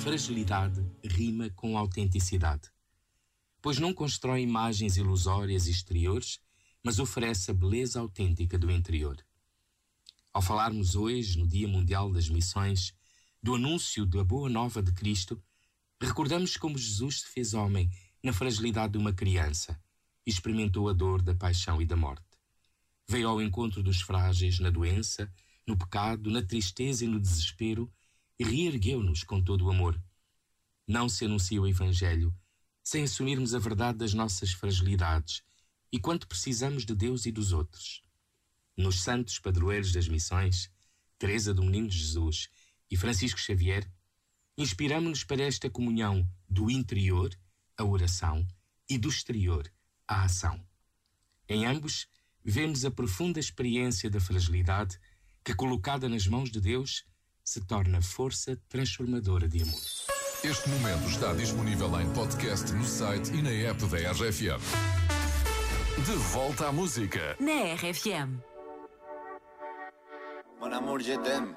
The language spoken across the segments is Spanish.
Fragilidade rima com autenticidade, pois não constrói imagens ilusórias exteriores, mas oferece a beleza autêntica do interior. Ao falarmos hoje, no Dia Mundial das Missões, do anúncio da boa nova de Cristo, recordamos como Jesus se fez homem na fragilidade de uma criança e experimentou a dor da paixão e da morte. Veio ao encontro dos frágeis na doença, no pecado, na tristeza e no desespero e reergueu-nos com todo o amor. Não se anuncia o Evangelho sem assumirmos a verdade das nossas fragilidades e quanto precisamos de Deus e dos outros. Nos santos padroeiros das missões, Teresa do Menino Jesus e Francisco Xavier, inspiramos-nos para esta comunhão do interior, a oração, e do exterior, a ação. Em ambos, vemos a profunda experiência da fragilidade que, colocada nas mãos de Deus, se torna força transformadora de amor. Este momento está disponível em podcast no site e na app da RFM. De volta à música. Na RFM. Mon amour, je t'aime.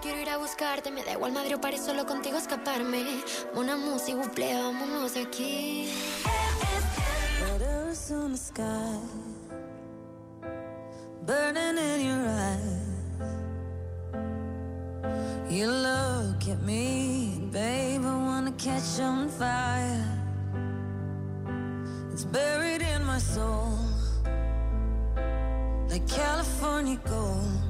Quiero ir a buscarte. Me da igual Madrid o París, solo contigo escaparme. Una música, buple, vámonos de aquí. Letters on the sky, burning in your eyes. You look at me, babe, I wanna catch on fire. It's buried in my soul, like California gold.